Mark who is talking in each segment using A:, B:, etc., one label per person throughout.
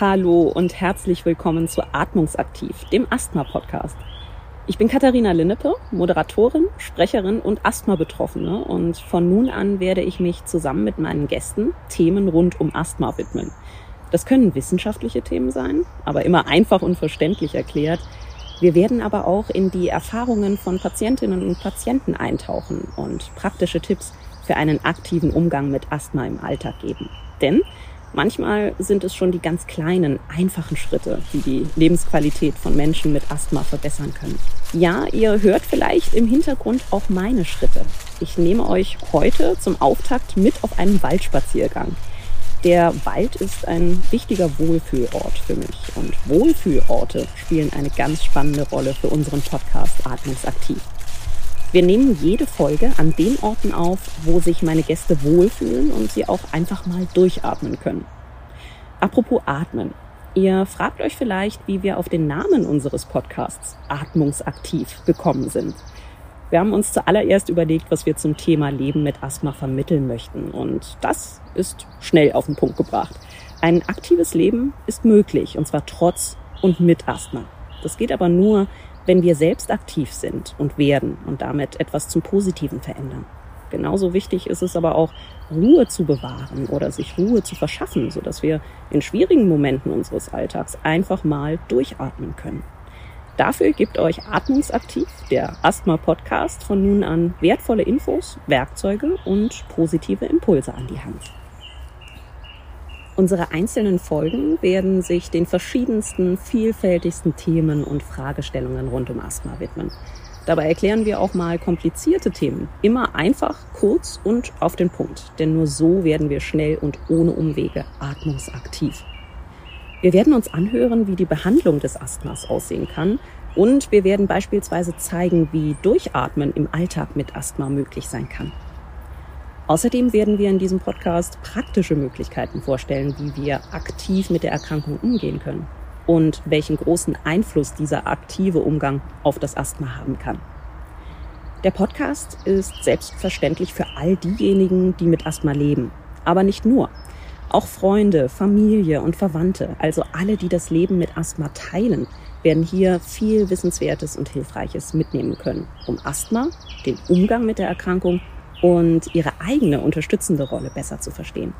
A: Hallo und herzlich willkommen zu Atmungsaktiv, dem Asthma-Podcast. Ich bin Katharina Linnepe, Moderatorin, Sprecherin und Asthma-Betroffene und von nun an werde ich mich zusammen mit meinen Gästen Themen rund um Asthma widmen. Das können wissenschaftliche Themen sein, aber immer einfach und verständlich erklärt. Wir werden aber auch in die Erfahrungen von Patientinnen und Patienten eintauchen und praktische Tipps für einen aktiven Umgang mit Asthma im Alltag geben. Denn Manchmal sind es schon die ganz kleinen, einfachen Schritte, die die Lebensqualität von Menschen mit Asthma verbessern können. Ja, ihr hört vielleicht im Hintergrund auch meine Schritte. Ich nehme euch heute zum Auftakt mit auf einen Waldspaziergang. Der Wald ist ein wichtiger Wohlfühlort für mich und Wohlfühlorte spielen eine ganz spannende Rolle für unseren Podcast Atmungsaktiv. Wir nehmen jede Folge an den Orten auf, wo sich meine Gäste wohlfühlen und sie auch einfach mal durchatmen können. Apropos Atmen. Ihr fragt euch vielleicht, wie wir auf den Namen unseres Podcasts Atmungsaktiv gekommen sind. Wir haben uns zuallererst überlegt, was wir zum Thema Leben mit Asthma vermitteln möchten. Und das ist schnell auf den Punkt gebracht. Ein aktives Leben ist möglich, und zwar trotz und mit Asthma. Das geht aber nur, wenn wir selbst aktiv sind und werden und damit etwas zum Positiven verändern. Genauso wichtig ist es aber auch, Ruhe zu bewahren oder sich Ruhe zu verschaffen, sodass wir in schwierigen Momenten unseres Alltags einfach mal durchatmen können. Dafür gibt euch Atmungsaktiv, der Asthma-Podcast, von nun an wertvolle Infos, Werkzeuge und positive Impulse an die Hand. Unsere einzelnen Folgen werden sich den verschiedensten, vielfältigsten Themen und Fragestellungen rund um Asthma widmen. Dabei erklären wir auch mal komplizierte Themen. Immer einfach, kurz und auf den Punkt. Denn nur so werden wir schnell und ohne Umwege atmungsaktiv. Wir werden uns anhören, wie die Behandlung des Asthmas aussehen kann. Und wir werden beispielsweise zeigen, wie Durchatmen im Alltag mit Asthma möglich sein kann. Außerdem werden wir in diesem Podcast praktische Möglichkeiten vorstellen, wie wir aktiv mit der Erkrankung umgehen können und welchen großen Einfluss dieser aktive Umgang auf das Asthma haben kann. Der Podcast ist selbstverständlich für all diejenigen, die mit Asthma leben, aber nicht nur. Auch Freunde, Familie und Verwandte, also alle, die das Leben mit Asthma teilen, werden hier viel Wissenswertes und Hilfreiches mitnehmen können, um Asthma, den Umgang mit der Erkrankung und ihre eigene unterstützende Rolle besser zu verstehen.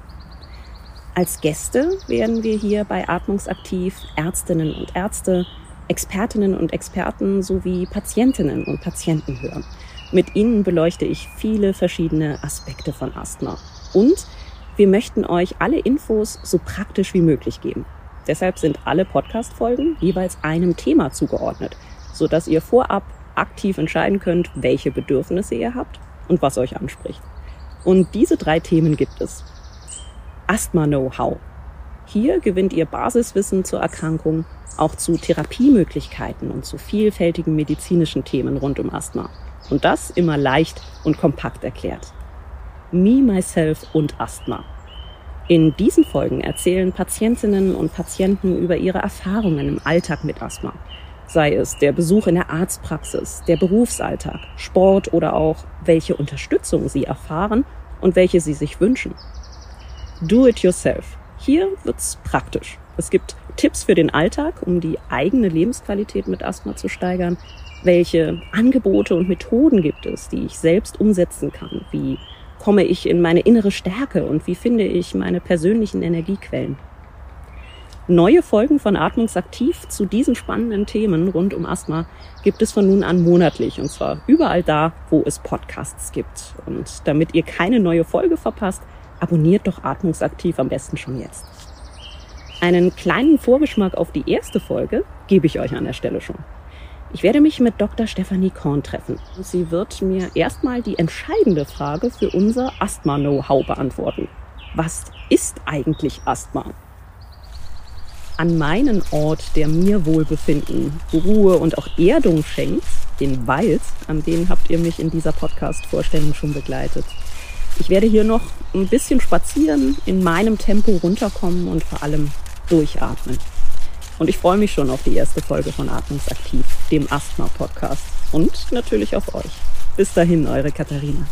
A: Als Gäste werden wir hier bei Atmungsaktiv Ärztinnen und Ärzte, Expertinnen und Experten sowie Patientinnen und Patienten hören. Mit ihnen beleuchte ich viele verschiedene Aspekte von Asthma. Und wir möchten euch alle Infos so praktisch wie möglich geben. Deshalb sind alle Podcast-Folgen jeweils einem Thema zugeordnet, sodass ihr vorab aktiv entscheiden könnt, welche Bedürfnisse ihr habt und was euch anspricht. Und diese drei Themen gibt es. Asthma-Know-how. Hier gewinnt ihr Basiswissen zur Erkrankung, auch zu Therapiemöglichkeiten und zu vielfältigen medizinischen Themen rund um Asthma. Und das immer leicht und kompakt erklärt. Me, Myself und Asthma. In diesen Folgen erzählen Patientinnen und Patienten über ihre Erfahrungen im Alltag mit Asthma sei es der Besuch in der Arztpraxis, der Berufsalltag, Sport oder auch welche Unterstützung sie erfahren und welche sie sich wünschen. Do it yourself. Hier wird's praktisch. Es gibt Tipps für den Alltag, um die eigene Lebensqualität mit Asthma zu steigern. Welche Angebote und Methoden gibt es, die ich selbst umsetzen kann? Wie komme ich in meine innere Stärke und wie finde ich meine persönlichen Energiequellen? Neue Folgen von Atmungsaktiv zu diesen spannenden Themen rund um Asthma gibt es von nun an monatlich und zwar überall da, wo es Podcasts gibt. Und damit ihr keine neue Folge verpasst, abonniert doch Atmungsaktiv am besten schon jetzt. Einen kleinen Vorgeschmack auf die erste Folge gebe ich euch an der Stelle schon. Ich werde mich mit Dr. Stephanie Korn treffen. Sie wird mir erstmal die entscheidende Frage für unser Asthma-Know-how beantworten. Was ist eigentlich Asthma? An meinen Ort, der mir Wohlbefinden, Ruhe und auch Erdung schenkt, den Wald, an den habt ihr mich in dieser Podcast-Vorstellung schon begleitet. Ich werde hier noch ein bisschen spazieren, in meinem Tempo runterkommen und vor allem durchatmen. Und ich freue mich schon auf die erste Folge von Atmungsaktiv, dem Asthma-Podcast. Und natürlich auf euch. Bis dahin, eure Katharina.